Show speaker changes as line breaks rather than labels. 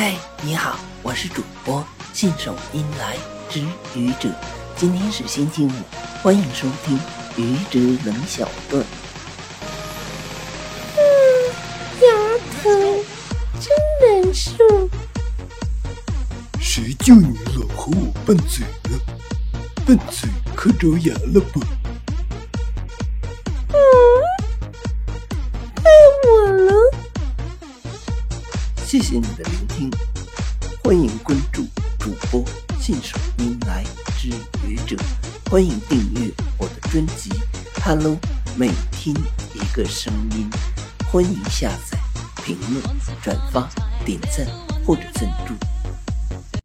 嗨，你好，我是主播信手拈来之愚者。今天是星期五，欢迎收听愚者冷小段。
嗯，牙疼，真难受。
谁叫你老和我拌嘴呢？拌嘴可着牙了吧？
谢谢你的聆听，欢迎关注主播信手拈来之愚者，欢迎订阅我的专辑《Hello》，每听一个声音，欢迎下载、评论、转发、点赞或者赞助。